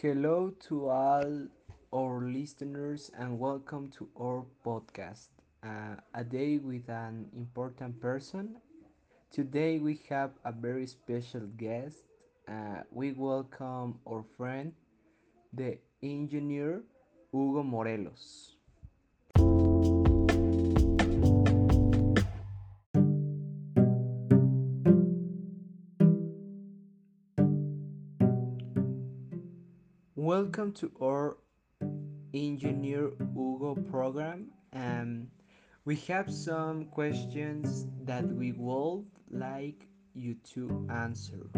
Hello to all our listeners and welcome to our podcast. Uh, a day with an important person. Today we have a very special guest. Uh, we welcome our friend, the engineer Hugo Morelos. Welcome to our engineer Hugo program. Um, we have some questions that we would like you to answer.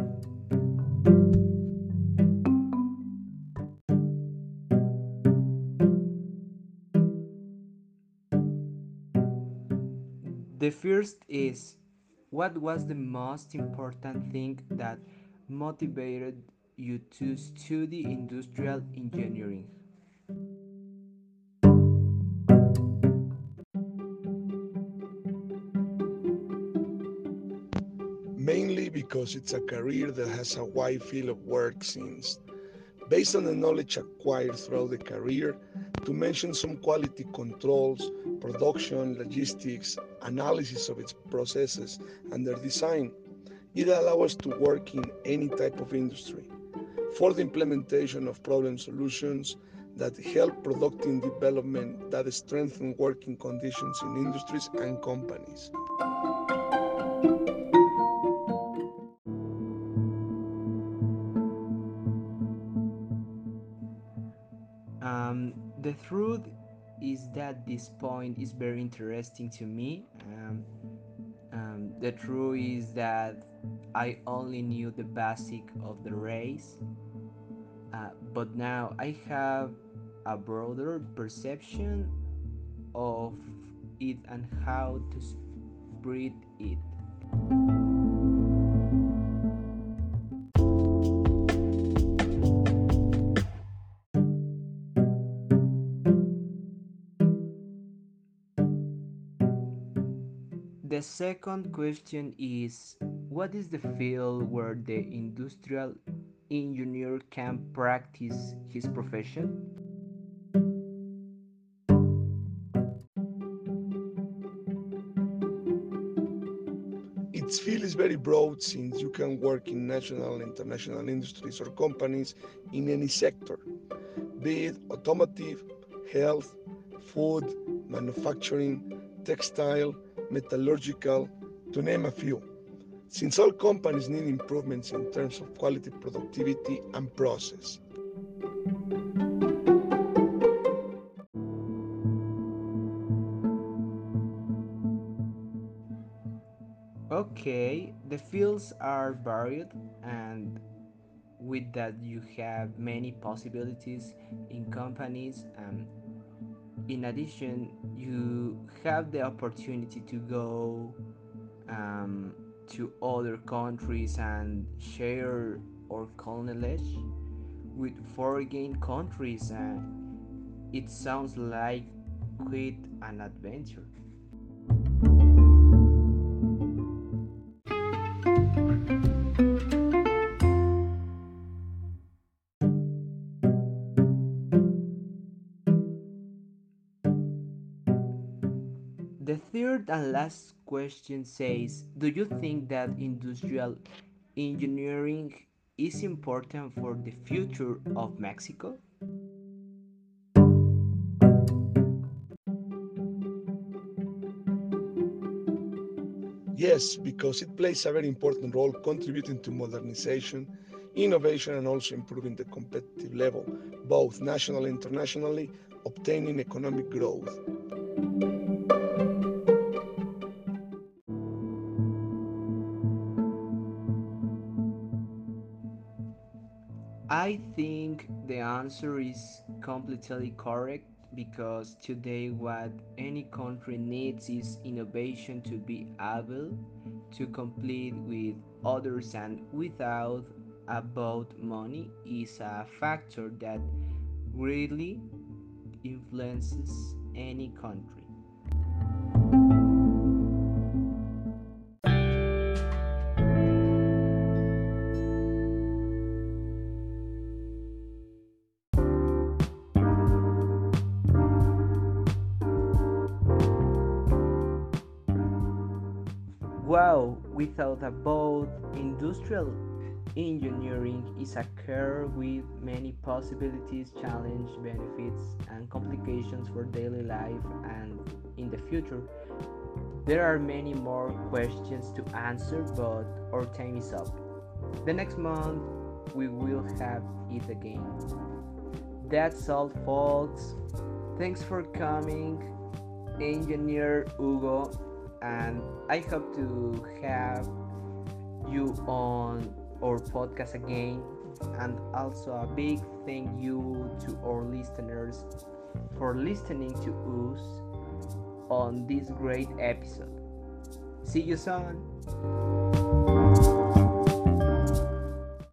The first is what was the most important thing that motivated you to study industrial engineering? mainly because it's a career that has a wide field of work since based on the knowledge acquired throughout the career to mention some quality controls production logistics analysis of its processes and their design it allows us to work in any type of industry for the implementation of problem solutions that help productive development that strengthen working conditions in industries and companies Um, the truth is that this point is very interesting to me. Um, um, the truth is that I only knew the basic of the race, uh, but now I have a broader perception of it and how to spread it. The second question is What is the field where the industrial engineer can practice his profession? Its field is very broad since you can work in national and international industries or companies in any sector, be it automotive, health, food, manufacturing, textile, metallurgical, to name a few. Since all companies need improvements in terms of quality, productivity, and process. Okay, the fields are varied, and with that, you have many possibilities in companies. And in addition, you have the opportunity to go um, to other countries and share our knowledge with foreign countries. And it sounds like quite an adventure. Third and last question says Do you think that industrial engineering is important for the future of Mexico? Yes, because it plays a very important role contributing to modernization, innovation, and also improving the competitive level, both nationally and internationally, obtaining economic growth. I think the answer is completely correct because today what any country needs is innovation to be able to compete with others and without about money is a factor that greatly influences any country. Wow, we thought about industrial engineering is a career with many possibilities, challenges, benefits, and complications for daily life and in the future. There are many more questions to answer, but our time is up. The next month, we will have it again. That's all, folks. Thanks for coming, Engineer Hugo, and I hope to have you on our podcast again. And also, a big thank you to our listeners for listening to us on this great episode. See you soon.